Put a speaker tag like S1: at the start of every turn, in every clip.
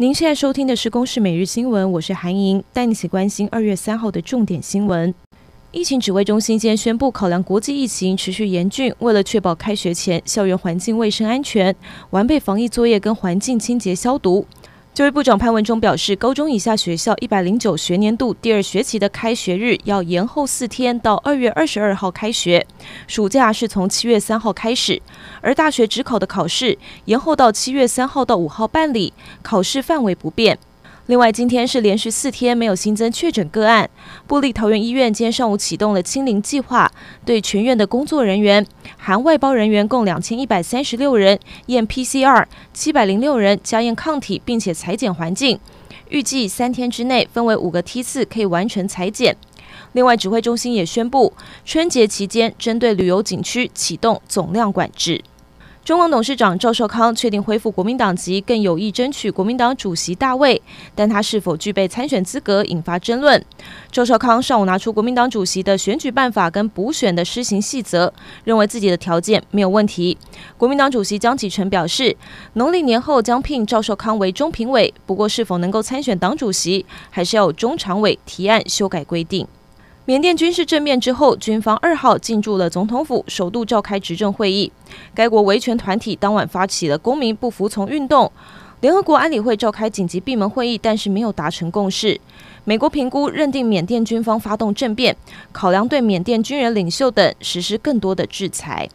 S1: 您现在收听的是《公视每日新闻》，我是韩莹，带你一起关心二月三号的重点新闻。疫情指挥中心今天宣布，考量国际疫情持续严峻，为了确保开学前校园环境卫生安全，完备防疫作业跟环境清洁消毒。教育部长潘文忠表示，高中以下学校一百零九学年度第二学期的开学日要延后四天，到二月二十二号开学。暑假是从七月三号开始，而大学指考的考试延后到七月三号到五号办理，考试范围不变。另外，今天是连续四天没有新增确诊个案。布立桃园医院今天上午启动了清零计划，对全院的工作人员含外包人员共两千一百三十六人验 PCR，七百零六人加验抗体，并且裁剪环境。预计三天之内分为五个梯次可以完成裁剪。另外，指挥中心也宣布，春节期间针对旅游景区启动总量管制。中广董事长赵少康确定恢复国民党籍，更有意争取国民党主席大位，但他是否具备参选资格引发争论。赵少康上午拿出国民党主席的选举办法跟补选的施行细则，认为自己的条件没有问题。国民党主席江启臣表示，农历年后将聘赵少康为中评委，不过是否能够参选党主席，还是要有中常委提案修改规定。缅甸军事政变之后，军方二号进驻了总统府，首度召开执政会议。该国维权团体当晚发起了公民不服从运动。联合国安理会召开紧急闭门会议，但是没有达成共识。美国评估认定缅甸军方发动政变，考量对缅甸军人领袖等实施更多的制裁。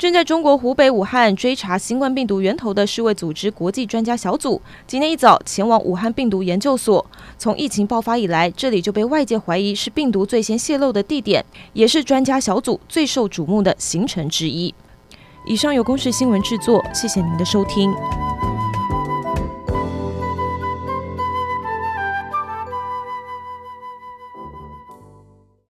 S1: 正在中国湖北武汉追查新冠病毒源头的世卫组织国际专家小组，今天一早前往武汉病毒研究所。从疫情爆发以来，这里就被外界怀疑是病毒最先泄露的地点，也是专家小组最受瞩目的行程之一。以上由公视新闻制作，谢谢您的收听。